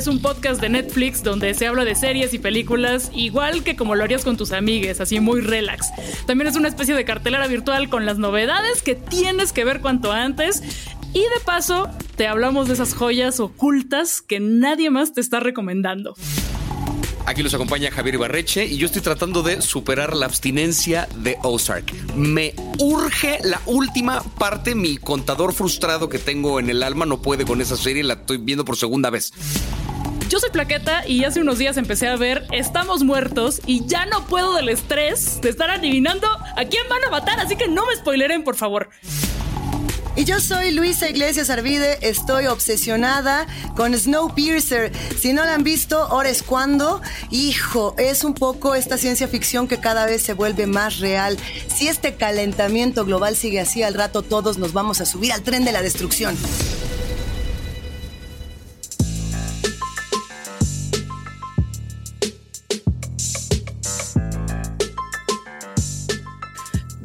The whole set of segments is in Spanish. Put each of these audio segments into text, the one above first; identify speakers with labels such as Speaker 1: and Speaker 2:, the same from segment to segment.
Speaker 1: es un podcast de Netflix donde se habla de series y películas igual que como lo harías con tus amigues, así muy relax. También es una especie de cartelera virtual con las novedades que tienes que ver cuanto antes. Y de paso, te hablamos de esas joyas ocultas que nadie más te está recomendando.
Speaker 2: Aquí los acompaña Javier Ibarreche y yo estoy tratando de superar la abstinencia de Ozark. Me urge la última parte, mi contador frustrado que tengo en el alma no puede con esa serie, la estoy viendo por segunda vez.
Speaker 1: Yo soy Plaqueta y hace unos días empecé a ver Estamos muertos y ya no puedo del estrés de estar adivinando a quién van a matar, así que no me spoileren, por favor.
Speaker 3: Y yo soy Luisa Iglesias Arvide, estoy obsesionada con Snowpiercer. Si no la han visto, ahora es cuando. Hijo, es un poco esta ciencia ficción que cada vez se vuelve más real. Si este calentamiento global sigue así, al rato todos nos vamos a subir al tren de la destrucción.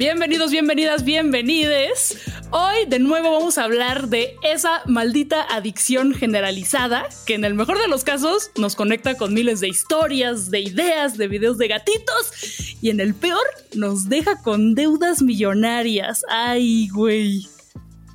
Speaker 1: Bienvenidos, bienvenidas, bienvenides. Hoy de nuevo vamos a hablar de esa maldita adicción generalizada que en el mejor de los casos nos conecta con miles de historias, de ideas, de videos de gatitos y en el peor nos deja con deudas millonarias. Ay, güey.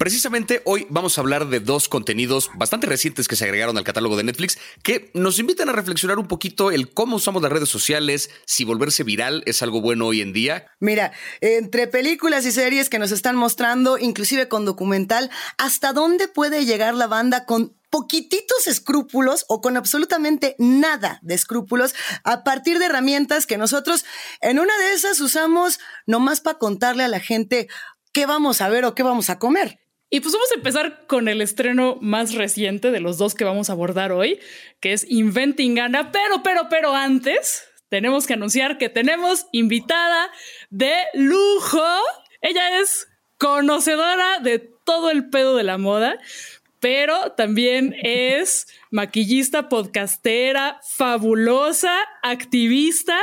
Speaker 2: Precisamente hoy vamos a hablar de dos contenidos bastante recientes que se agregaron al catálogo de Netflix que nos invitan a reflexionar un poquito el cómo usamos las redes sociales, si volverse viral es algo bueno hoy en día.
Speaker 3: Mira, entre películas y series que nos están mostrando, inclusive con documental, hasta dónde puede llegar la banda con poquititos escrúpulos o con absolutamente nada de escrúpulos a partir de herramientas que nosotros en una de esas usamos nomás para contarle a la gente qué vamos a ver o qué vamos a comer.
Speaker 1: Y pues vamos a empezar con el estreno más reciente de los dos que vamos a abordar hoy, que es Inventing Anna. Pero, pero, pero antes tenemos que anunciar que tenemos invitada de lujo. Ella es conocedora de todo el pedo de la moda, pero también es maquillista, podcastera, fabulosa, activista.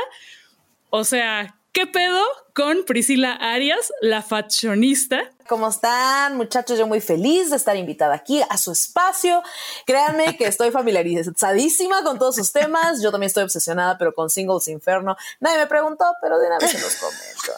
Speaker 1: O sea, ¿Qué pedo con Priscila Arias, la fashionista?
Speaker 4: ¿Cómo están, muchachos? Yo muy feliz de estar invitada aquí a su espacio. Créanme que estoy familiarizadísima con todos sus temas. Yo también estoy obsesionada, pero con Singles Inferno. Nadie me preguntó, pero de una vez se los comento.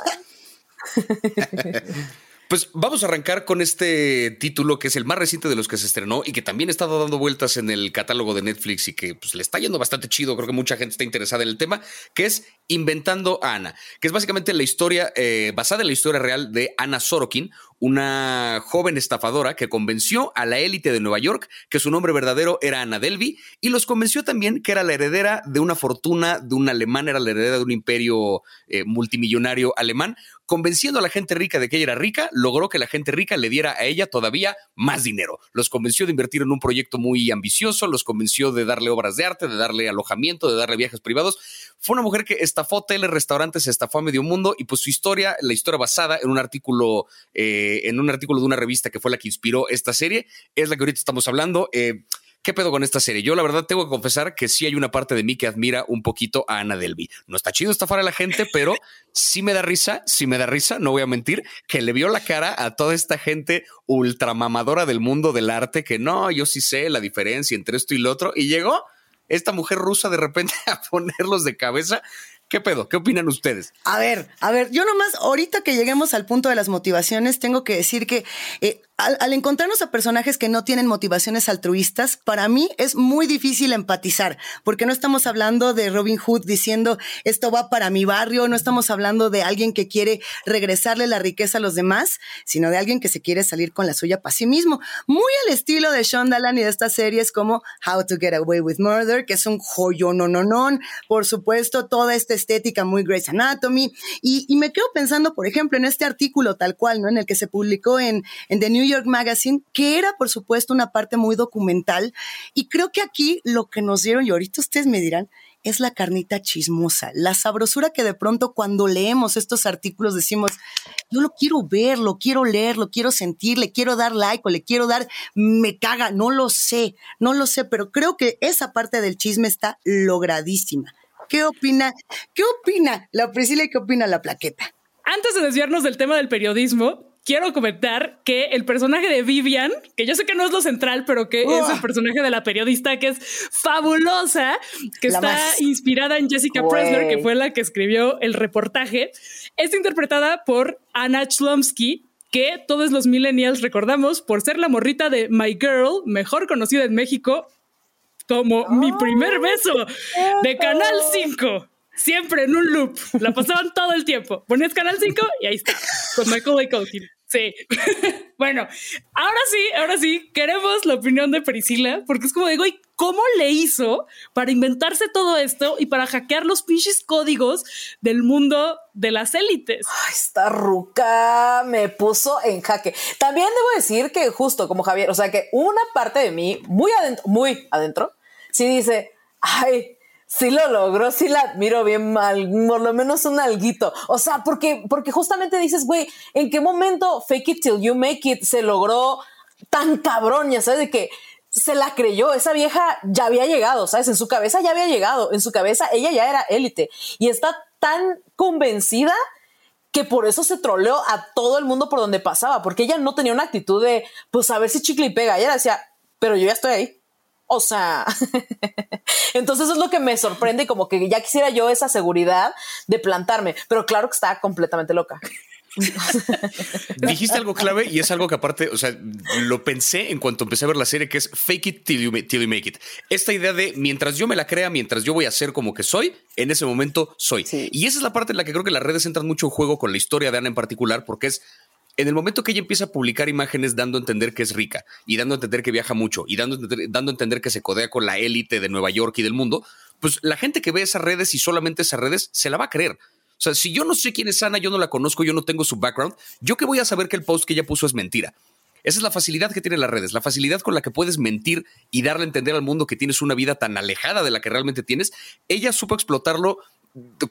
Speaker 2: ¿eh? Pues vamos a arrancar con este título que es el más reciente de los que se estrenó y que también estado dando vueltas en el catálogo de Netflix y que pues, le está yendo bastante chido. Creo que mucha gente está interesada en el tema, que es Inventando a Ana, que es básicamente la historia eh, basada en la historia real de Ana Sorokin, una joven estafadora que convenció a la élite de Nueva York que su nombre verdadero era Ana Delvey y los convenció también que era la heredera de una fortuna de un alemán, era la heredera de un imperio eh, multimillonario alemán, convenciendo a la gente rica de que ella era rica, logró que la gente rica le diera a ella todavía más dinero. Los convenció de invertir en un proyecto muy ambicioso, los convenció de darle obras de arte, de darle alojamiento, de darle viajes privados. Fue una mujer que estafó hoteles, restaurantes, estafó a medio mundo y pues su historia, la historia basada en un artículo, eh, en un artículo de una revista que fue la que inspiró esta serie, es la que ahorita estamos hablando. Eh, ¿Qué pedo con esta serie? Yo la verdad tengo que confesar que sí hay una parte de mí que admira un poquito a Ana Delby. No está chido estafar a la gente, pero sí me da risa, sí me da risa, no voy a mentir, que le vio la cara a toda esta gente ultramamadora del mundo del arte que no, yo sí sé la diferencia entre esto y lo otro y llegó esta mujer rusa de repente a ponerlos de cabeza. ¿Qué pedo? ¿Qué opinan ustedes?
Speaker 3: A ver, a ver, yo nomás, ahorita que lleguemos al punto de las motivaciones, tengo que decir que eh, al, encontrarnos a personajes que no tienen motivaciones altruistas, para mí es muy difícil empatizar, porque no estamos hablando de Robin Hood diciendo esto va para mi barrio, no estamos hablando de alguien que quiere regresarle la riqueza a los demás, sino de alguien que se quiere salir con la suya para sí mismo. Muy al estilo de Sean Dallan y de estas series como How to Get Away with Murder, que es un joyo no no no, por supuesto, toda esta estética muy Grey's Anatomy. Y, y, me quedo pensando, por ejemplo, en este artículo tal cual, ¿no? En el que se publicó en, en The New York Magazine, que era, por supuesto, una parte muy documental. Y creo que aquí lo que nos dieron, y ahorita ustedes me dirán, es la carnita chismosa, la sabrosura que de pronto cuando leemos estos artículos decimos, yo lo quiero ver, lo quiero leer, lo quiero sentir, le quiero dar like o le quiero dar, me caga, no lo sé, no lo sé, pero creo que esa parte del chisme está logradísima. ¿Qué opina? ¿Qué opina la Priscila y qué opina la plaqueta?
Speaker 1: Antes de desviarnos del tema del periodismo, quiero comentar que el personaje de Vivian, que yo sé que no es lo central, pero que es el personaje de la periodista que es fabulosa, que está inspirada en Jessica Presler, que fue la que escribió el reportaje, es interpretada por Anna Chlumsky, que todos los millennials recordamos por ser la morrita de My Girl, mejor conocida en México como Mi primer beso de Canal 5 siempre en un loop. La pasaban todo el tiempo. Ponías Canal 5 y ahí está, con Michael Culkin. Sí. bueno, ahora sí, ahora sí, queremos la opinión de Priscila, porque es como digo, ¿y cómo le hizo para inventarse todo esto y para hackear los pinches códigos del mundo de las élites?
Speaker 4: Esta ruca me puso en jaque. También debo decir que justo como Javier, o sea que una parte de mí, muy adentro, muy adentro, sí dice, ay, sí lo logró, sí la admiro bien mal, por lo menos un alguito. O sea, porque, porque justamente dices, güey, ¿en qué momento fake it till you make it se logró tan cabrón? Ya sabes, de que se la creyó, esa vieja ya había llegado, ¿sabes? En su cabeza ya había llegado, en su cabeza ella ya era élite y está tan convencida que por eso se troleó a todo el mundo por donde pasaba, porque ella no tenía una actitud de, pues a ver si chicle y pega, ella decía, pero yo ya estoy ahí. O sea, entonces es lo que me sorprende y como que ya quisiera yo esa seguridad de plantarme, pero claro que está completamente loca.
Speaker 2: Dijiste algo clave y es algo que aparte, o sea, lo pensé en cuanto empecé a ver la serie que es fake it till you, make it. Esta idea de mientras yo me la crea, mientras yo voy a ser como que soy, en ese momento soy. Y esa es la parte en la que creo que las redes entran mucho en juego con la historia de Ana en particular, porque es en el momento que ella empieza a publicar imágenes dando a entender que es rica y dando a entender que viaja mucho y dando, dando a entender que se codea con la élite de Nueva York y del mundo, pues la gente que ve esas redes y solamente esas redes se la va a creer. O sea, si yo no sé quién es Ana, yo no la conozco, yo no tengo su background, yo que voy a saber que el post que ella puso es mentira. Esa es la facilidad que tienen las redes, la facilidad con la que puedes mentir y darle a entender al mundo que tienes una vida tan alejada de la que realmente tienes. Ella supo explotarlo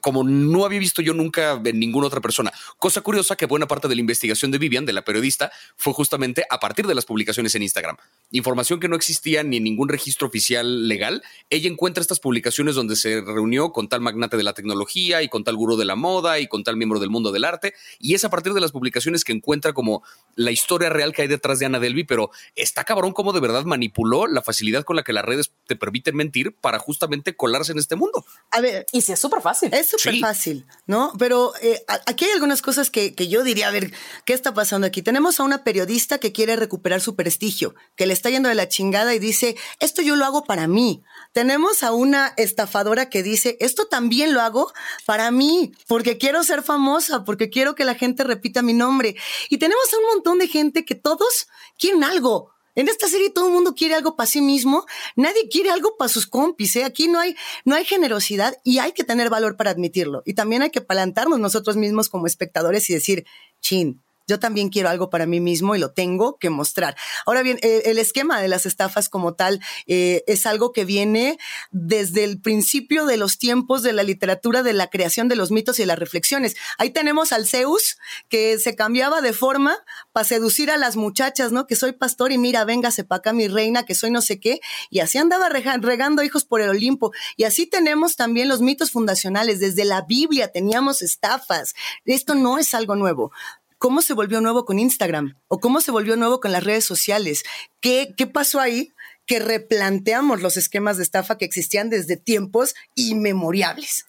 Speaker 2: como no había visto yo nunca en ninguna otra persona. Cosa curiosa que buena parte de la investigación de Vivian, de la periodista, fue justamente a partir de las publicaciones en Instagram. Información que no existía ni en ningún registro oficial legal. Ella encuentra estas publicaciones donde se reunió con tal magnate de la tecnología y con tal gurú de la moda y con tal miembro del mundo del arte. Y es a partir de las publicaciones que encuentra como la historia real que hay detrás de Ana Delby, pero está cabrón cómo de verdad manipuló la facilidad con la que las redes te permiten mentir para justamente colarse en este mundo.
Speaker 3: A ver,
Speaker 4: y si es súper fácil.
Speaker 3: Es súper fácil, ¿no? Pero eh, aquí hay algunas cosas que, que, yo diría, a ver, ¿qué está pasando aquí? Tenemos a una periodista que quiere recuperar su prestigio, que le está yendo de la chingada y dice, esto yo lo hago para mí. Tenemos a una estafadora que dice, esto también lo hago para mí, porque quiero ser famosa, porque quiero que la gente repita mi nombre. Y tenemos a un montón de gente que todos quieren algo. En esta serie todo el mundo quiere algo para sí mismo, nadie quiere algo para sus compis, ¿eh? Aquí no hay, no hay generosidad y hay que tener valor para admitirlo. Y también hay que plantarnos nosotros mismos como espectadores y decir, chin, yo también quiero algo para mí mismo y lo tengo que mostrar. Ahora bien, el, esquema de las estafas como tal eh, es algo que viene desde el principio de los tiempos de la literatura, de la creación de los mitos y las reflexiones. Ahí tenemos al Zeus que se cambiaba de forma para seducir a las muchachas, ¿no? Que soy pastor y mira, véngase para acá mi reina, que soy no sé qué. Y así andaba regando hijos por el Olimpo. Y así tenemos también los mitos fundacionales. Desde la Biblia teníamos estafas. Esto no es algo nuevo cómo se volvió nuevo con Instagram o cómo se volvió nuevo con las redes sociales. ¿Qué, qué pasó ahí? Que replanteamos los esquemas de estafa que existían desde tiempos inmemoriales.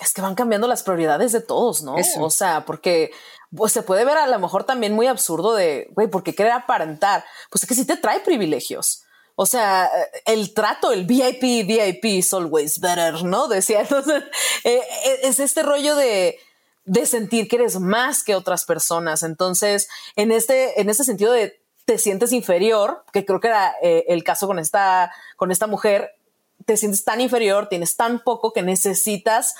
Speaker 4: Es que van cambiando las prioridades de todos, ¿no? O sea, porque pues, se puede ver a lo mejor también muy absurdo de, güey, porque querer aparentar? Pues es que sí te trae privilegios. O sea, el trato, el VIP, VIP is always better, ¿no? Decía, entonces, eh, eh, es este rollo de, de sentir que eres más que otras personas. Entonces, en este, en este sentido de te sientes inferior, que creo que era eh, el caso con esta, con esta mujer, te sientes tan inferior, tienes tan poco que necesitas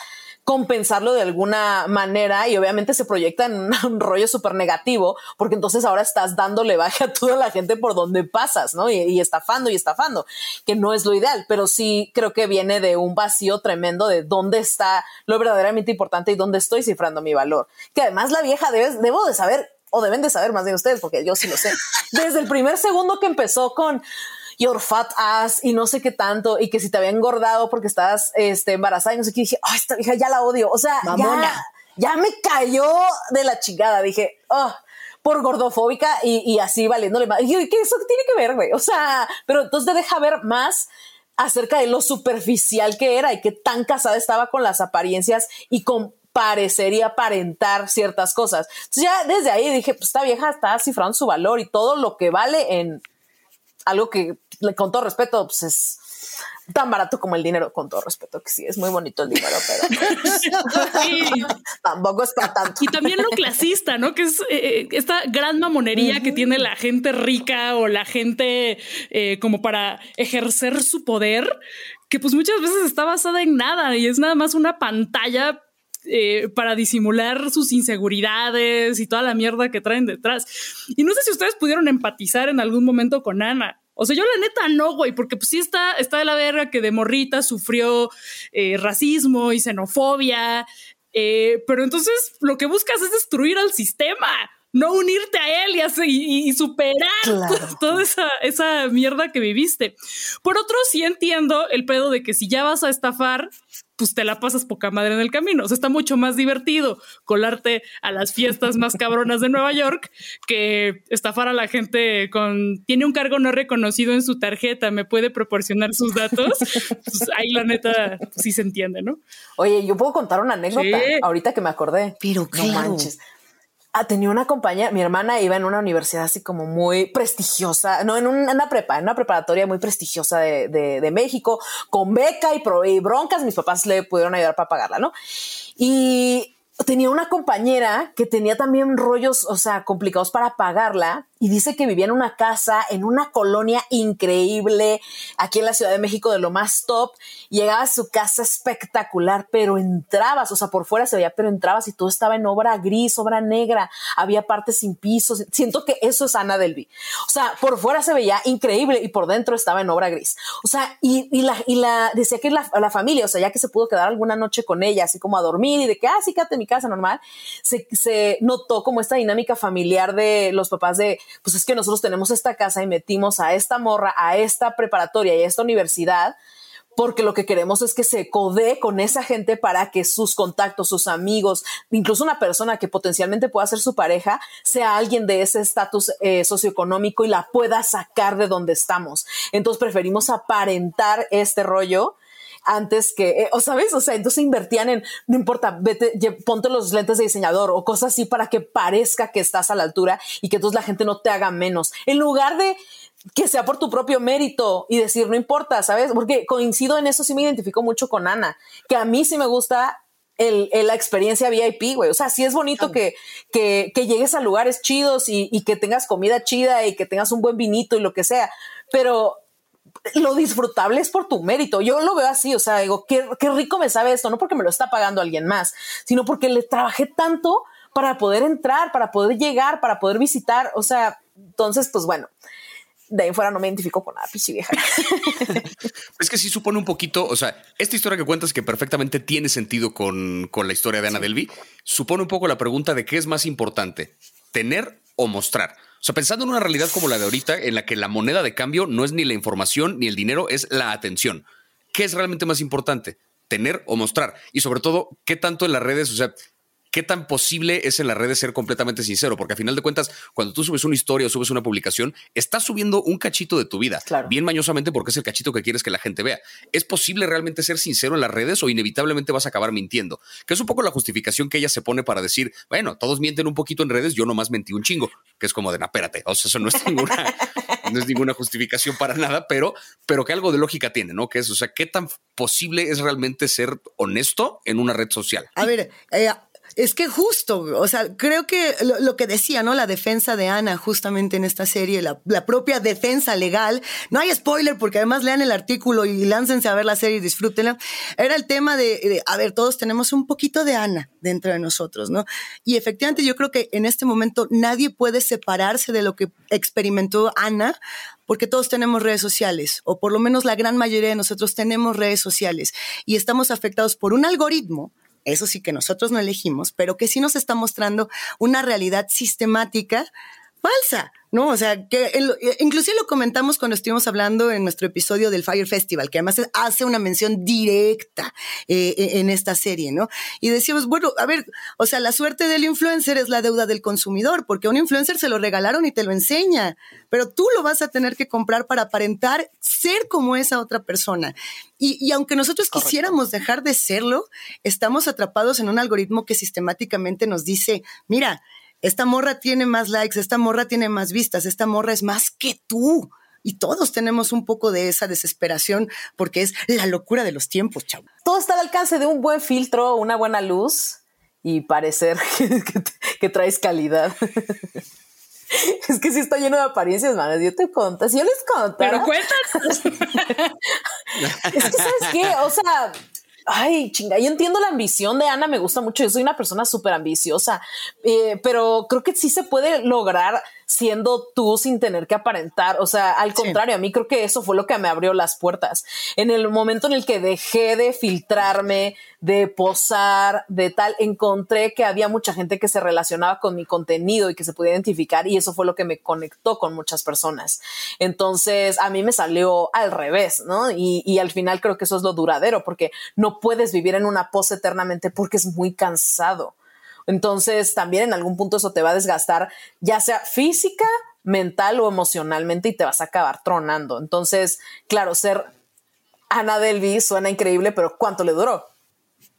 Speaker 4: compensarlo de alguna manera y obviamente se proyecta en un rollo súper negativo porque entonces ahora estás dándole baja a toda la gente por donde pasas, ¿no? Y, estafando y estafando, que no es lo ideal, pero sí creo que viene de un vacío tremendo de dónde está lo verdaderamente importante y dónde estoy cifrando mi valor. Que además la vieja debe, debo de saber o deben de saber más de ustedes porque yo sí lo sé. Desde el primer segundo que empezó con your fat ass y no sé qué tanto, y que si te había engordado porque estabas este, embarazada y no sé qué, dije, ay, esta vieja ya la odio. O sea, ya, ya, me cayó de la chingada. Dije, oh, por gordofóbica y, así valiéndole más. Y yo, ¿qué eso tiene que ver, güey? O sea, pero entonces te deja ver más acerca de lo superficial que era y qué tan casada estaba con las apariencias y con parecería aparentar ciertas cosas. Entonces ya desde ahí dije, pues esta vieja está cifrando su valor y todo lo que vale en algo que, con todo respeto, pues es tan barato como el dinero, con todo respeto, que sí, es muy bonito el dinero, pero tampoco es para tanto.
Speaker 1: Y también lo clasista, ¿no? Que es eh, eh, esta gran mamonería que tiene la gente rica o la gente eh, como para ejercer su poder, que pues muchas veces está basada en nada y es nada más una pantalla para disimular sus inseguridades y toda la mierda que traen detrás. Y no sé si ustedes pudieron empatizar en algún momento con Ana. O sea, yo la neta no, güey, porque pues sí está, está de la verga que de morrita sufrió eh, racismo y xenofobia, eh, pero entonces lo que buscas es destruir al sistema, no unirte a él y, y, superar toda esa, esa mierda que viviste. Por otro, sí entiendo el pedo de que si ya vas a estafar, pues te la pasas poca madre en el camino. O sea, está mucho más divertido colarte a las fiestas más cabronas de Nueva York que estafar a la gente con tiene un cargo no reconocido en su tarjeta, me puede proporcionar sus datos. Pues ahí la neta sí se entiende, ¿no?
Speaker 4: Oye, yo puedo contar una anécdota ahorita que me acordé.
Speaker 3: Pero no manches
Speaker 4: ah, tenía una compañía, mi hermana iba en una universidad así como muy prestigiosa, no, en una prepa, en una preparatoria muy prestigiosa de, de, México, con beca y, y, broncas, mis papás le pudieron ayudar para pagarla, ¿no? Y tenía una compañera que tenía también rollos, o sea, complicados para pagarla y dice que vivía en una casa, en una colonia increíble, aquí en la Ciudad de México de lo más top. Llegaba a su casa espectacular, pero entrabas, o sea, por fuera se veía, pero entrabas y todo estaba en obra gris, obra negra, había partes sin pisos. Siento que eso es Ana Delby. O sea, por fuera se veía increíble y por dentro estaba en obra gris. O sea, y, la, y la, decía que la, la, familia, o sea, ya que se pudo quedar alguna noche con ella, así como a dormir y de que, ah, sí, quédate en mi casa normal, se, se notó como esta dinámica familiar de los papás de, pues es que nosotros tenemos esta casa y metimos a esta morra, a esta preparatoria y a esta universidad, porque lo que queremos es que se codee con esa gente para que sus contactos, sus amigos, incluso una persona que potencialmente pueda ser su pareja, sea alguien de ese estatus eh, socioeconómico y la pueda sacar de donde estamos. Entonces preferimos aparentar este rollo antes que, eh, o sabes, o sea, entonces invertían en, no importa, vete, ponte los lentes de diseñador o cosas así para que parezca que estás a la altura y que entonces la gente no te haga menos. En lugar de que sea por tu propio mérito y decir, no importa, ¿sabes? Porque coincido en eso, sí me identifico mucho con Ana, que a mí sí me gusta el, la experiencia VIP, güey. O sea, sí es bonito que, que, que, llegues a lugares chidos y, y, que tengas comida chida y que tengas un buen vinito y lo que sea, pero lo disfrutable es por tu mérito. Yo lo veo así, o sea, digo, qué, qué rico me sabe esto, no porque me lo está pagando alguien más, sino porque le trabajé tanto para poder entrar, para poder llegar, para poder visitar. O sea, entonces, pues bueno, de ahí fuera no me identifico con nada, pichi vieja.
Speaker 2: es que sí supone un poquito, o sea, esta historia que cuentas que perfectamente tiene sentido con, con la historia de Ana Delby, supone un poco la pregunta de qué es más importante, tener o mostrar. O sea, pensando en una realidad como la de ahorita, en la que la moneda de cambio no es ni la información ni el dinero, es la atención. ¿Qué es realmente más importante? Tener o mostrar. Y sobre todo, ¿qué tanto en las redes? O sea, qué tan posible es en las redes ser completamente sincero, porque a final de cuentas, cuando tú subes una historia o subes una publicación, estás subiendo un cachito de tu vida, bien mañosamente porque es el cachito que quieres que la gente vea. ¿Es posible realmente ser sincero en las redes o inevitablemente vas a acabar mintiendo? Que es un poco la justificación que ella se pone para decir, bueno, todos mienten un poquito en redes, yo nomás mentí un chingo, que es como de, espérate, o sea, eso no es ninguna, no es ninguna justificación para nada, pero, pero que algo de lógica tiene, ¿no? Que es, o sea, ¿qué tan posible es realmente ser honesto en una red social?
Speaker 3: A ver, eh, es que justo, o sea, creo que lo, que decía, ¿no? La defensa de Ana justamente en esta serie, la, propia defensa legal, no hay spoiler porque además lean el artículo y láncense a ver la serie y disfrútenla, era el tema de, a ver, todos tenemos un poquito de Ana dentro de nosotros, ¿no? Y efectivamente yo creo que en este momento nadie puede separarse de lo que experimentó Ana porque todos tenemos redes sociales, o por lo menos la gran mayoría de nosotros tenemos redes sociales y estamos afectados por un algoritmo eso sí que nosotros no elegimos, pero que sí nos está mostrando una realidad sistemática falsa, ¿no? O sea, que inclusive lo comentamos cuando estuvimos hablando en nuestro episodio del Fire Festival, que además hace una mención directa eh, e, en esta serie, ¿no? Y decíamos, bueno, a ver, o sea, la suerte del influencer es la deuda del consumidor, porque a un influencer se lo regalaron y te lo enseña, pero tú lo vas a tener que comprar para aparentar ser como esa otra persona. Y, aunque nosotros quisiéramos dejar de serlo, estamos atrapados en un algoritmo que sistemáticamente nos dice, mira, esta morra tiene más likes, esta morra tiene más vistas, esta morra es más que tú. Y todos tenemos un poco de esa desesperación porque es la locura de los tiempos, chavo.
Speaker 4: Todo está al alcance de un buen filtro, una buena luz y parecer que, traes calidad. Es que sí está lleno de apariencias, manas. Yo te contas, yo les conto.
Speaker 1: Pero cuéntanos.
Speaker 4: es que, ¿sabes qué? O sea, ay, chinga, yo entiendo la ambición de Ana, me gusta mucho, yo soy una persona súper ambiciosa, eh, pero creo que sí se puede lograr siendo tú sin tener que aparentar. O sea, al contrario, a mí creo que eso fue lo que me abrió las puertas. En el momento en el que dejé de filtrarme, de posar, de tal, encontré que había mucha gente que se relacionaba con mi contenido y que se podía identificar y eso fue lo que me conectó con muchas personas. Entonces, a mí me salió al revés, ¿no? Y, y al final creo que eso es lo duradero porque no puedes vivir en una pose eternamente porque es muy cansado. Entonces, también en algún punto eso te va a desgastar, ya sea física, mental o emocionalmente, y te vas a acabar tronando. Entonces, claro, ser Ana Delvi suena increíble, pero ¿cuánto le duró?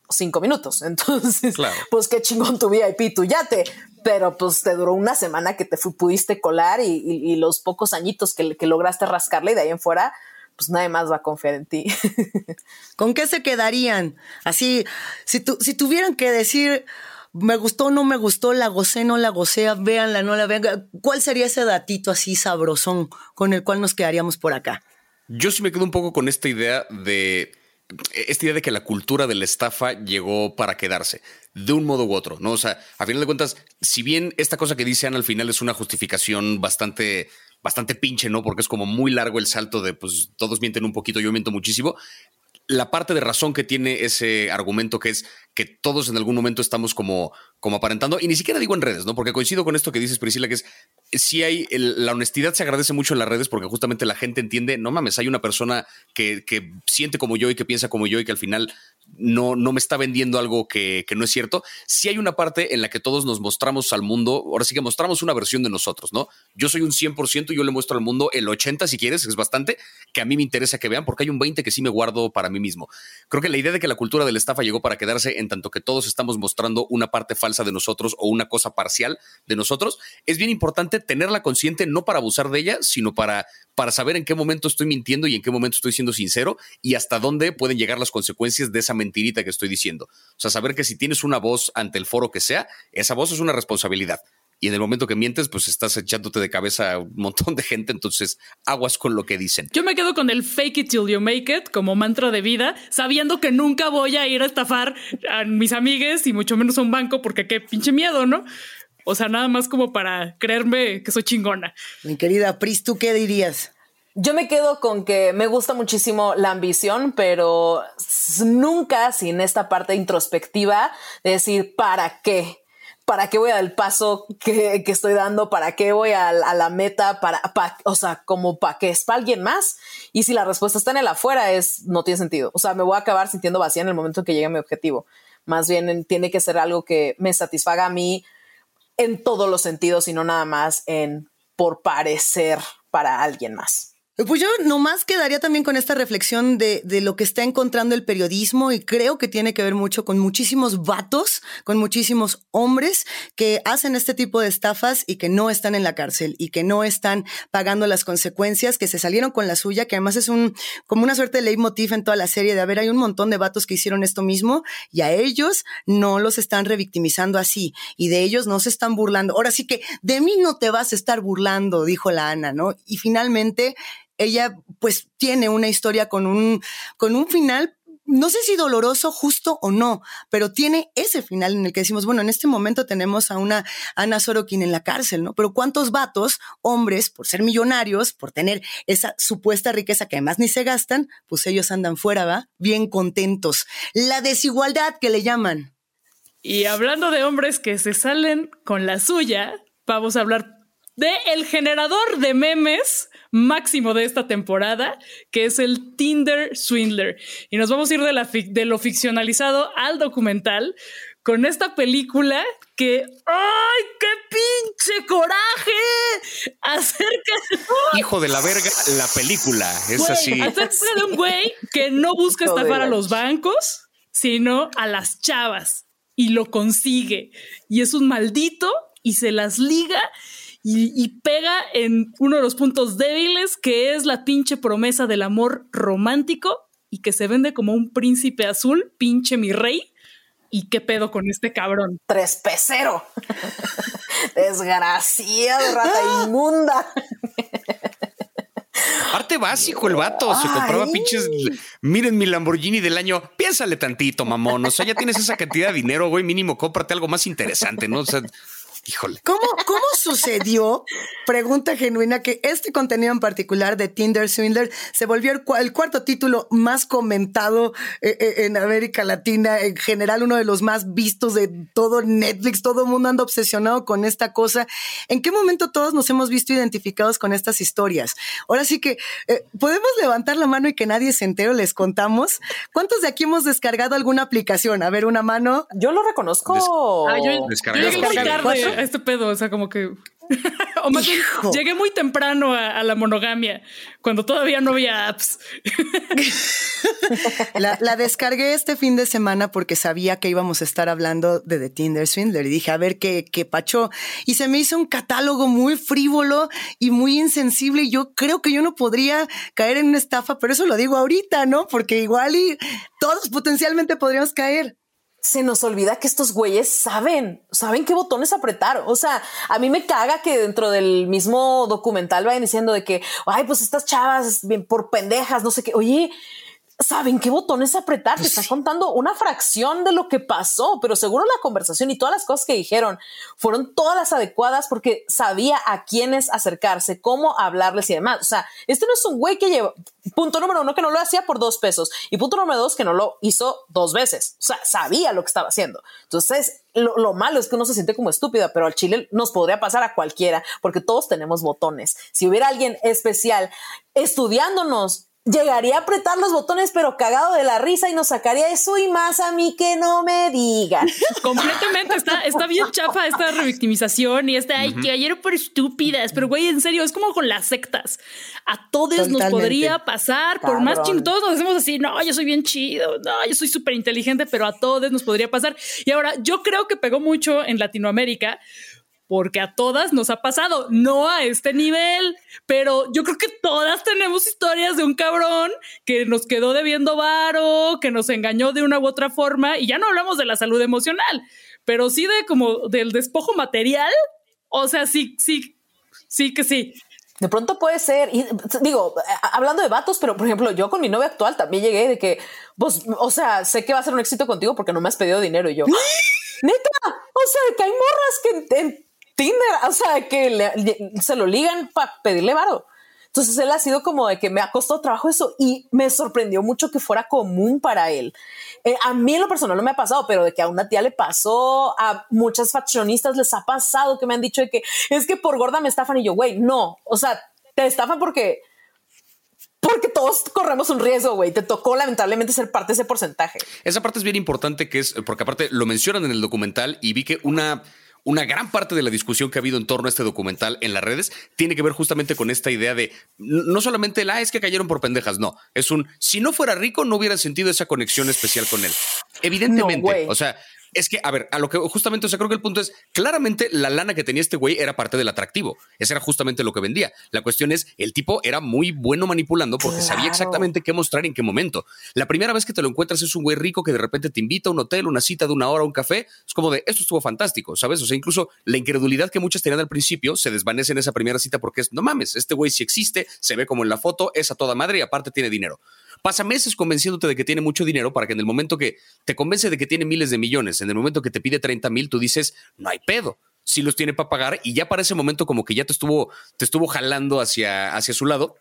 Speaker 4: Cinco minutos. Entonces, pues qué chingón tu VIP, tu yate. Pero pues te duró una semana que te pudiste colar y, los pocos añitos que, que lograste rascarle y de ahí en fuera, pues nadie más va a confiar en ti.
Speaker 3: ¿Con qué se quedarían? Así, si, tu, si tuvieran que decir, me gustó, no me gustó, la gocé, no la gocé, véanla, no la vean. ¿Cuál sería ese datito así sabrosón con el cual nos quedaríamos por acá?
Speaker 2: Yo sí me quedo un poco con esta idea de esta idea de que la cultura de la estafa llegó para quedarse, de un modo u otro, ¿no? O sea, a final de cuentas, si bien esta cosa que dicen al final es una justificación bastante, bastante pinche, ¿no? Porque es como muy largo el salto de, pues, todos mienten un poquito, yo miento muchísimo. La parte de razón que tiene ese argumento que es que todos en algún momento estamos como, como aparentando, y ni siquiera digo en redes, ¿no? Porque coincido con esto que dices, Priscila, que es, si hay, la honestidad se agradece mucho en las redes porque justamente la gente entiende, no mames, hay una persona que, que siente como yo y que piensa como yo y que al final no, no me está vendiendo algo que, que, no es cierto. Si hay una parte en la que todos nos mostramos al mundo, ahora sí que mostramos una versión de nosotros, ¿no? Yo soy un 100% y yo le muestro al mundo el 80 si quieres, es bastante, que a mí me interesa que vean porque hay un 20 que sí me guardo para mí mismo. Creo que la idea de que la cultura de la estafa llegó para quedarse en tanto que todos estamos mostrando una parte falsa de nosotros o una cosa parcial de nosotros, es bien importante tenerla consciente no para abusar de ella, sino para, para saber en qué momento estoy mintiendo y en qué momento estoy siendo sincero y hasta dónde pueden llegar las consecuencias de esa mentirita que estoy diciendo. O sea, saber que si tienes una voz ante el foro que sea, esa voz es una responsabilidad y en el momento que mientes, pues estás echándote de cabeza a un montón de gente, entonces aguas con lo que dicen.
Speaker 1: Yo me quedo con el fake it till you make it como mantra de vida, sabiendo que nunca voy a ir a estafar a mis amigues y mucho menos a un banco porque qué pinche miedo, ¿no? O sea, nada más como para creerme que soy chingona.
Speaker 3: Mi querida Pris, ¿tú qué dirías?
Speaker 4: Yo me quedo con que me gusta muchísimo la ambición, pero nunca sin esta parte introspectiva de decir, ¿para qué? ¿Para qué voy al paso que, estoy dando? ¿Para qué voy a, la meta? Para, o sea, como para que es para alguien más. Y si la respuesta está en el afuera, es no tiene sentido. O sea, me voy a acabar sintiendo vacía en el momento en que llegue a mi objetivo. Más bien tiene que ser algo que me satisfaga a mí en todos los sentidos y no nada más en por parecer para alguien más.
Speaker 3: Pues yo nomás quedaría también con esta reflexión de, de, lo que está encontrando el periodismo y creo que tiene que ver mucho con muchísimos vatos, con muchísimos hombres que hacen este tipo de estafas y que no están en la cárcel y que no están pagando las consecuencias, que se salieron con la suya, que además es un como una suerte de leitmotiv en toda la serie de a ver, hay un montón de vatos que hicieron esto mismo y a ellos no los están revictimizando así y de ellos no se están burlando. Ahora sí que de mí no te vas a estar burlando, dijo la Ana, ¿no? Y finalmente ella pues tiene una historia con un, con un final no sé si doloroso, justo o no, pero tiene ese final en el que decimos, bueno, en este momento tenemos a una Ana Sorokin en la cárcel, ¿no? Pero ¿cuántos vatos, hombres, por ser millonarios, por tener esa supuesta riqueza que además ni se gastan, pues ellos andan fuera, ¿va? Bien contentos. La desigualdad que le llaman.
Speaker 1: Y hablando de hombres que se salen con la suya, vamos a hablar de el generador de memes máximo de esta temporada, que es el Tinder Swindler. Y nos vamos a ir de, la de lo ficcionalizado al documental con esta película que ¡ay, qué pinche coraje! Acerca
Speaker 2: Hijo de la verga, la película. Es así.
Speaker 1: Acerca de un güey que no busca estafar a los bancos, sino a las chavas. Y lo consigue. Y es un maldito y se las liga y, pega en uno de los puntos débiles, que es la pinche promesa del amor romántico y que se vende como un príncipe azul, pinche mi rey. ¿Y qué pedo con este cabrón?
Speaker 4: Tres pecero. Desgraciado, rata inmunda.
Speaker 2: Arte básico, el vato se compraba pinches. Miren mi Lamborghini del año. Piénsale tantito, mamón. O sea, ya tienes esa cantidad de dinero, güey. Mínimo, cómprate algo más interesante, ¿no? O sea, Híjole.
Speaker 3: ¿Cómo, ¿Cómo sucedió? Pregunta genuina que este contenido en particular de Tinder Swindler se volvió el, cuarto título más comentado eh, eh, en América Latina, en general uno de los más vistos de todo Netflix, todo el mundo anda obsesionado con esta cosa. ¿En qué momento todos nos hemos visto identificados con estas historias? Ahora sí que eh, podemos levantar la mano y que nadie se entere, les contamos. ¿Cuántos de aquí hemos descargado alguna aplicación? A ver, una mano.
Speaker 4: Yo lo reconozco.
Speaker 1: ah, yo, este pedo, o sea, como que... o más bien, llegué muy temprano a, la monogamia, cuando todavía no había apps.
Speaker 3: la, descargué este fin de semana porque sabía que íbamos a estar hablando de The Tinder Swindler y dije, a ver qué, qué pacho. Y se me hizo un catálogo muy frívolo y muy insensible. Y yo creo que yo no podría caer en una estafa, pero eso lo digo ahorita, ¿no? Porque igual y todos potencialmente podríamos caer
Speaker 4: se nos olvida que estos güeyes saben, saben qué botones apretar. O sea, a mí me caga que dentro del mismo documental vayan diciendo de que, ay, pues estas chavas bien por pendejas, no sé qué. Oye, saben qué botones apretar. Te pues está contando una fracción de lo que pasó, pero seguro la conversación y todas las cosas que dijeron fueron todas las adecuadas porque sabía a quiénes acercarse, cómo hablarles y demás. O sea, este no es un güey que lleva, punto número uno, que no lo hacía por dos pesos y punto número dos, que no lo hizo dos veces. O sea, sabía lo que estaba haciendo. Entonces, lo, lo, malo es que uno se siente como estúpida, pero al chile nos podría pasar a cualquiera porque todos tenemos botones. Si hubiera alguien especial estudiándonos llegaría a apretar los botones, pero cagado de la risa y nos sacaría eso y más a mí que no me digan.
Speaker 1: Completamente, está, está bien chafa esta revictimización y este, ay, que ayer por estúpidas, pero güey, en serio, es como con las sectas. A todos nos podría pasar, por más ching, todos nos decimos así, no, yo soy bien chido, no, yo soy súper inteligente, pero a todos nos podría pasar. Y ahora, yo creo que pegó mucho en Latinoamérica porque a todas nos ha pasado, no a este nivel, pero yo creo que todas tenemos historias de un cabrón que nos quedó debiendo varo, que nos engañó de una u otra forma, y ya no hablamos de la salud emocional, pero sí de como del despojo material, o sea, sí, sí, sí que sí.
Speaker 4: De pronto puede ser, y digo, hablando de vatos, pero por ejemplo, yo con mi novia actual también llegué de que, pues, o sea, sé que va a ser un éxito contigo porque no me has pedido dinero y yo, neta, o sea, que hay morras que Tinder, o sea, que se lo ligan para pedirle varo. Entonces él ha sido como de que me ha costado trabajo eso y me sorprendió mucho que fuera común para él. Eh, a mí en lo personal no me ha pasado, pero de que a una tía le pasó, a muchas faccionistas les ha pasado que me han dicho de que es que por gorda me estafan y yo, güey, no, o sea, te estafan porque porque todos corremos un riesgo, güey. Te tocó lamentablemente ser parte de ese porcentaje.
Speaker 2: Esa parte es bien importante, que es porque aparte lo mencionan en el documental y vi que una una gran parte de la discusión que ha habido en torno a este documental en las redes tiene que ver justamente con esta idea de no solamente la ah, es que cayeron por pendejas, no, es un si no fuera rico no hubiera sentido esa conexión especial con él. Evidentemente, o sea, es que, a ver, a lo que justamente, o sea, creo que el punto es, claramente la lana que tenía este güey era parte del atractivo. Ese era justamente lo que vendía. La cuestión es, el tipo era muy bueno manipulando porque sabía exactamente qué mostrar en qué momento. La primera vez que te lo encuentras es un güey rico que de repente te invita a un hotel, una cita de una hora, un café. Es como de, esto estuvo fantástico, ¿sabes? O sea, incluso la incredulidad que muchas tenían al principio se desvanece en esa primera cita porque es, no mames, este güey sí existe, se ve como en la foto, es a toda madre y aparte tiene dinero. Pasa meses convenciéndote de que tiene mucho dinero para que en el momento que te convence de que tiene miles de millones, en el momento que te pide 30 mil, tú dices, no hay pedo. Si los tiene para pagar y ya para ese momento como que ya te estuvo, te estuvo jalando hacia, hacia su lado.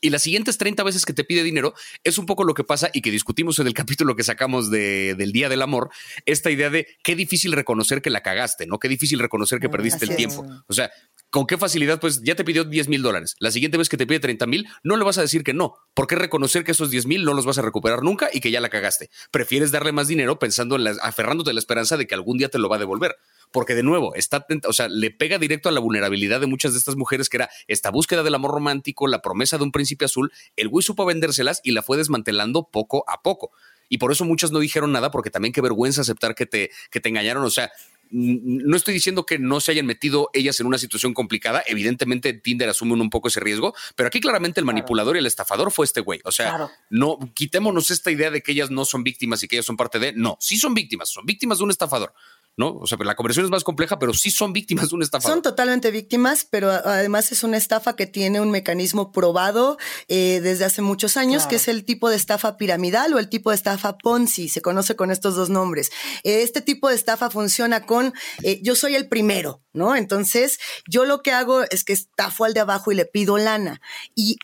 Speaker 2: Y las siguientes 30 veces que te pide dinero es un poco lo que pasa y que discutimos en el capítulo que sacamos de, del Día del Amor, esta idea de qué difícil reconocer que la cagaste, ¿no? Qué difícil reconocer que perdiste el tiempo. O sea, ¿Con qué facilidad? Pues ya te pidió 10 mil dólares. La siguiente vez que te pide 30 mil, no le vas a decir que no. ¿Por qué reconocer que esos 10 mil no los vas a recuperar nunca y que ya la cagaste? Prefieres darle más dinero pensando en la, aferrándote a la esperanza de que algún día te lo va a devolver. Porque de nuevo, está, o sea, le pega directo a la vulnerabilidad de muchas de estas mujeres que era esta búsqueda del amor romántico, la promesa de un príncipe azul. El güey supo vendérselas y la fue desmantelando poco a poco. Y por eso muchas no dijeron nada, porque también qué vergüenza aceptar que te, que te engañaron. O sea, no estoy diciendo que no se hayan metido ellas en una situación complicada. Evidentemente, Tinder asume un poco ese riesgo, pero aquí claramente el manipulador y el estafador fue este güey. O sea, no quitémonos esta idea de que ellas no son víctimas y que ellas son parte de. No, sí son víctimas, son víctimas de un estafador. ¿No? O sea, la conversión es más compleja, pero sí son víctimas de una estafa.
Speaker 3: Son totalmente víctimas, pero además es una estafa que tiene un mecanismo probado eh, desde hace muchos años, que es el tipo de estafa piramidal o el tipo de estafa Ponzi, se conoce con estos dos nombres. Eh, este tipo de estafa funciona con eh, yo soy el primero, ¿no? Entonces, yo lo que hago es que estafo al de abajo y le pido lana. Y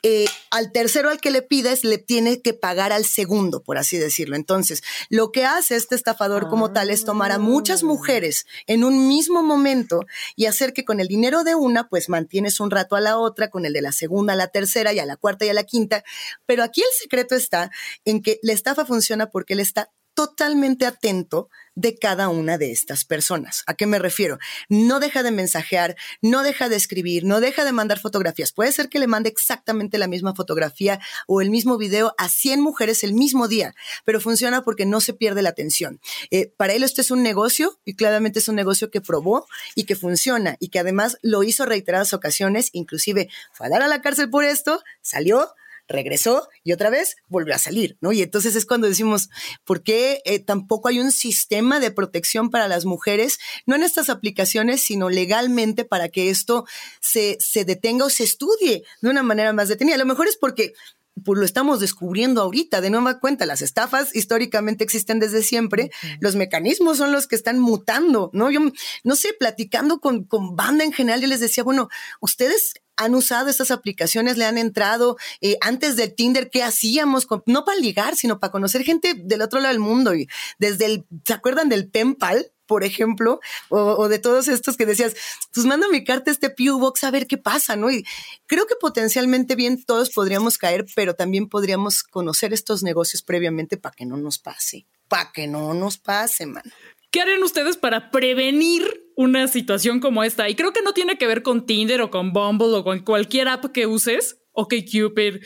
Speaker 3: al tercero al que le pides, le tiene que pagar al segundo, por así decirlo. Entonces, lo que hace este estafador como tal es tomar a muchas mujeres mujeres en un mismo momento y hacer que con el dinero de una, pues mantienes un rato a la otra, con el de la segunda a la tercera y a la cuarta y a la quinta. Pero aquí el secreto está en que la estafa funciona porque él está totalmente atento de cada una de estas personas. ¿A qué me refiero? No deja de mensajear, no deja de escribir, no deja de mandar fotografías. Puede ser que le mande exactamente la misma fotografía o el mismo video a 100 mujeres el mismo día, pero funciona porque no se pierde la atención. Eh, para él esto es un negocio y claramente es un negocio que probó y que funciona y que además lo hizo reiteradas ocasiones, inclusive fue a dar a la cárcel por esto, salió, regresó y otra vez volvió a salir, ¿no? Y entonces es cuando decimos, ¿por qué eh, tampoco hay un sistema de protección para las mujeres, no en estas aplicaciones, sino legalmente para que esto se, se detenga o se estudie de una manera más detenida? A lo mejor es porque pues lo estamos descubriendo ahorita, de nueva cuenta, las estafas históricamente existen desde siempre, los mecanismos son los que están mutando, ¿no? Yo, no sé, platicando con, con banda en general, yo les decía, bueno, ustedes han usado estas aplicaciones, le han entrado eh, antes del Tinder, ¿qué hacíamos? no para ligar, sino para conocer gente del otro lado del mundo. Y desde el, ¿se acuerdan del penpal? Por ejemplo, o, de todos estos que decías, pues manda mi carta a este Pew Box a ver qué pasa, ¿no? Y creo que potencialmente bien todos podríamos caer, pero también podríamos conocer estos negocios previamente para que no nos pase, para que no nos pase, man.
Speaker 1: ¿Qué harían ustedes para prevenir una situación como esta? Y creo que no tiene que ver con Tinder o con Bumble o con cualquier app que uses, ok Cupid,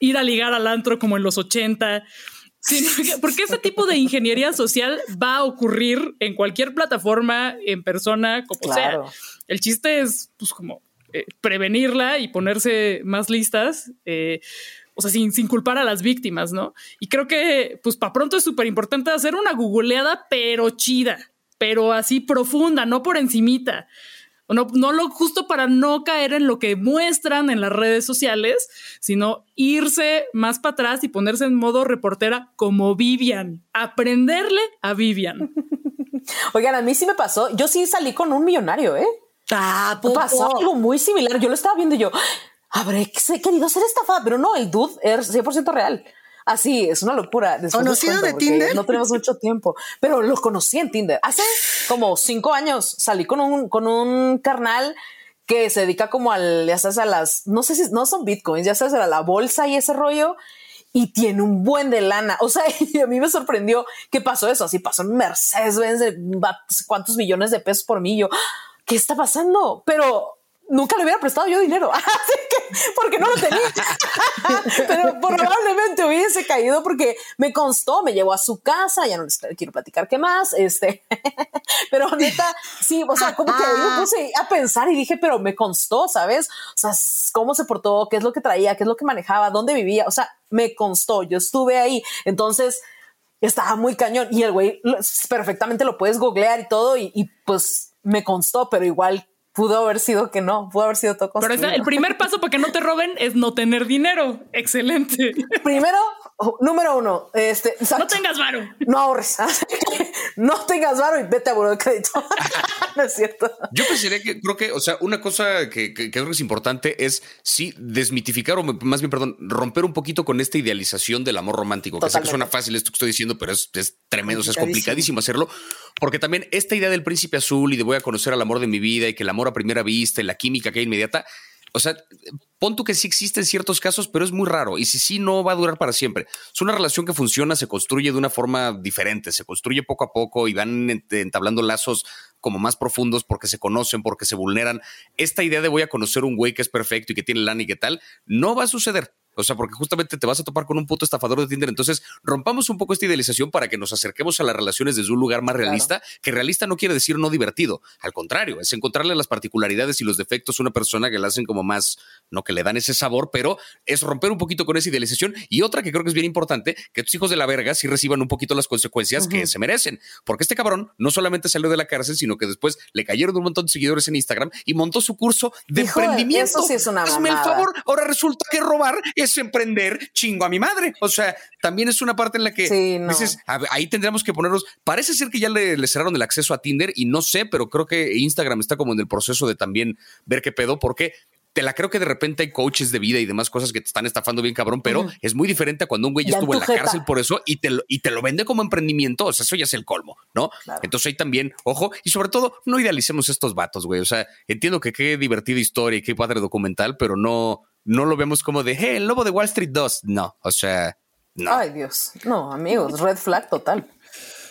Speaker 1: ir a ligar al antro como en los 80. Porque ese tipo de ingeniería social va a ocurrir en cualquier plataforma, en persona, como sea. El chiste es, pues, como eh, prevenirla y ponerse más listas. Eh, o sea, sin, sin culpar a las víctimas, ¿no? Y creo que, pues, para pronto es súper importante hacer una googleada, pero chida, pero así profunda, no por encimita. No, no lo justo para no caer en lo que muestran en las redes sociales, sino irse más para atrás y ponerse en modo reportera como Vivian, aprenderle a Vivian.
Speaker 4: Oigan, a mí sí me pasó, yo sí salí con un millonario, ¿eh?
Speaker 3: Ah,
Speaker 4: pasó algo muy similar. Yo lo estaba viendo y yo, habré querido ser estafada, pero no, el dude es 100% real. Así, es una locura.
Speaker 3: ¿Conocido de Tinder?
Speaker 4: No tenemos mucho tiempo, pero lo conocí en Tinder. Hace como cinco años salí con un, con un carnal que se dedica como al, ya sabes, a las, no sé si no son bitcoins, ya sabes, a la bolsa y ese rollo. Y tiene un buen de lana. O sea, a mí me sorprendió que pasó eso. Así pasó en Mercedes Benz de cuántos millones de pesos por mí. Yo, ¿qué está pasando? Pero nunca le hubiera prestado yo dinero, así que porque no lo tenía, pero probablemente hubiese caído porque me constó, me llevó a su casa, ya no les quiero platicar qué más, este, pero neta, sí, o sea, como que me puse a pensar y dije, pero me constó, ¿sabes? O sea, cómo se portó, qué es lo que traía, qué es lo que manejaba, dónde vivía, o sea, me constó, yo estuve ahí, entonces estaba muy cañón y el güey perfectamente lo puedes googlear y todo y, y pues me constó, pero igual pudo haber sido que no, pudo haber sido todo
Speaker 1: Pero el primer paso para que no te roben es no tener dinero. Excelente.
Speaker 4: Primero, número uno, este,
Speaker 1: no tengas varo.
Speaker 4: No ahorres. no tengas varo y vete a buró de crédito. no es cierto.
Speaker 2: Yo pensaría que creo que, o sea, una cosa que, creo que es importante es sí desmitificar o más bien, perdón, romper un poquito con esta idealización del amor romántico. Que sé que suena fácil esto que estoy diciendo, pero es, es tremendo, es complicadísimo hacerlo. Porque también esta idea del príncipe azul y de voy a conocer al amor de mi vida y que el amor a primera vista y la química que hay inmediata, o sea, pon tú que sí existe en ciertos casos, pero es muy raro. Y si sí, no va a durar para siempre. Es una relación que funciona, se construye de una forma diferente, se construye poco a poco y van entablando lazos como más profundos porque se conocen, porque se vulneran. Esta idea de voy a conocer un güey que es perfecto y que tiene lana y que tal, no va a suceder. O sea, porque justamente te vas a topar con un puto estafador de Tinder. Entonces, rompamos un poco esta idealización para que nos acerquemos a las relaciones desde un lugar más realista, que realista no quiere decir no divertido. Al contrario, es encontrarle las particularidades y los defectos a una persona que la hacen como más, no que le dan ese sabor, pero es romper un poquito con esa idealización. Y otra que creo que es bien importante, que tus hijos de la verga sí reciban un poquito las consecuencias que se merecen. Porque este cabrón no solamente salió de la cárcel, sino que después le cayeron un montón de seguidores en Instagram y montó su curso de emprendimiento. Eso
Speaker 4: sí es una
Speaker 2: Hazme el favor, ahora resulta que robar es emprender chingo a mi madre. O sea, también es una parte en la que dices, ahí tendríamos que ponernos. Parece ser que ya le, cerraron el acceso a Tinder y no sé, pero creo que Instagram está como en el proceso de también ver qué pedo, porque te la creo que de repente hay coaches de vida y demás cosas que te están estafando bien cabrón, pero es muy diferente a cuando un güey estuvo en la cárcel por eso y te, lo, y te lo vende como emprendimiento. O sea, eso ya es el colmo, ¿no? Entonces ahí también, ojo, y sobre todo, no idealicemos estos vatos, güey. O sea, entiendo que qué divertida historia y qué padre documental, pero no, no lo vemos como de, hey, el lobo de Wall Street 2. No, o sea, no.
Speaker 4: Ay, Dios. No, amigos, red flag total.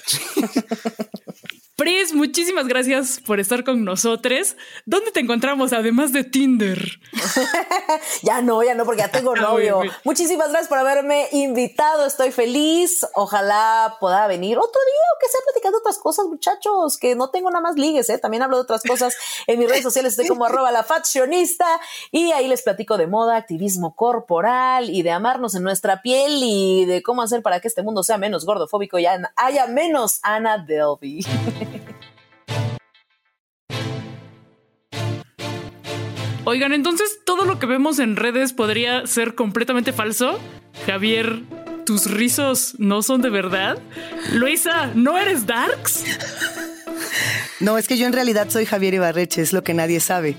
Speaker 1: Pris, muchísimas gracias por estar con nosotros. ¿Dónde te encontramos además de Tinder?
Speaker 4: ya no, ya no, porque ya tengo novio. Muchísimas gracias por haberme invitado. Estoy feliz. Ojalá pueda venir otro día o que sea platicando otras cosas, muchachos, que no tengo nada más ligues, ¿eh? También hablo de otras cosas en mis redes sociales. Estoy como arroba la faccionista y ahí les platico de moda, activismo corporal y de amarnos en nuestra piel y de cómo hacer para que este mundo sea menos gordofóbico y haya menos Ana Delby.
Speaker 1: Oigan, entonces todo lo que vemos en redes podría ser completamente falso. Javier, tus rizos no son de verdad. Luisa, ¿no eres Darks?
Speaker 3: No, es que yo en realidad soy Javier Ibarreche, es lo que nadie sabe.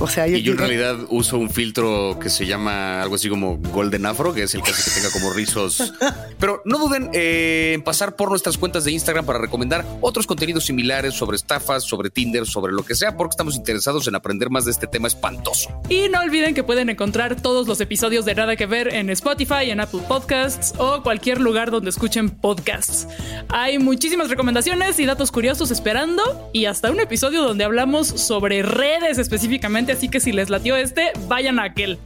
Speaker 3: O sea,
Speaker 2: yo, y yo en realidad uso un filtro que se llama algo así como Golden Afro, que es el que hace que tenga como rizos. Pero no duden eh, en pasar por nuestras cuentas de Instagram para recomendar otros contenidos similares sobre estafas, sobre Tinder, sobre lo que sea, porque estamos interesados en aprender más de este tema espantoso.
Speaker 1: Y no olviden que pueden encontrar todos los episodios de Nada que Ver en Spotify, en Apple Podcasts o cualquier lugar donde escuchen podcasts. Hay muchísimas recomendaciones y datos curiosos esperando y hasta un episodio donde hablamos sobre redes específicamente así que si les latió este, vayan a aquel.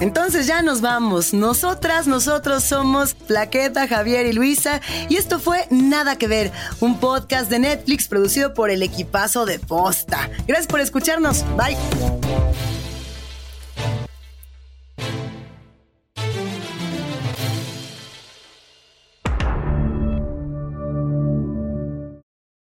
Speaker 3: Entonces ya nos vamos. Nosotras, nosotros somos Plaqueta, Javier y Luisa. Y esto fue Nada que Ver, un podcast de Netflix producido por el equipazo de Posta. Gracias por escucharnos. Bye.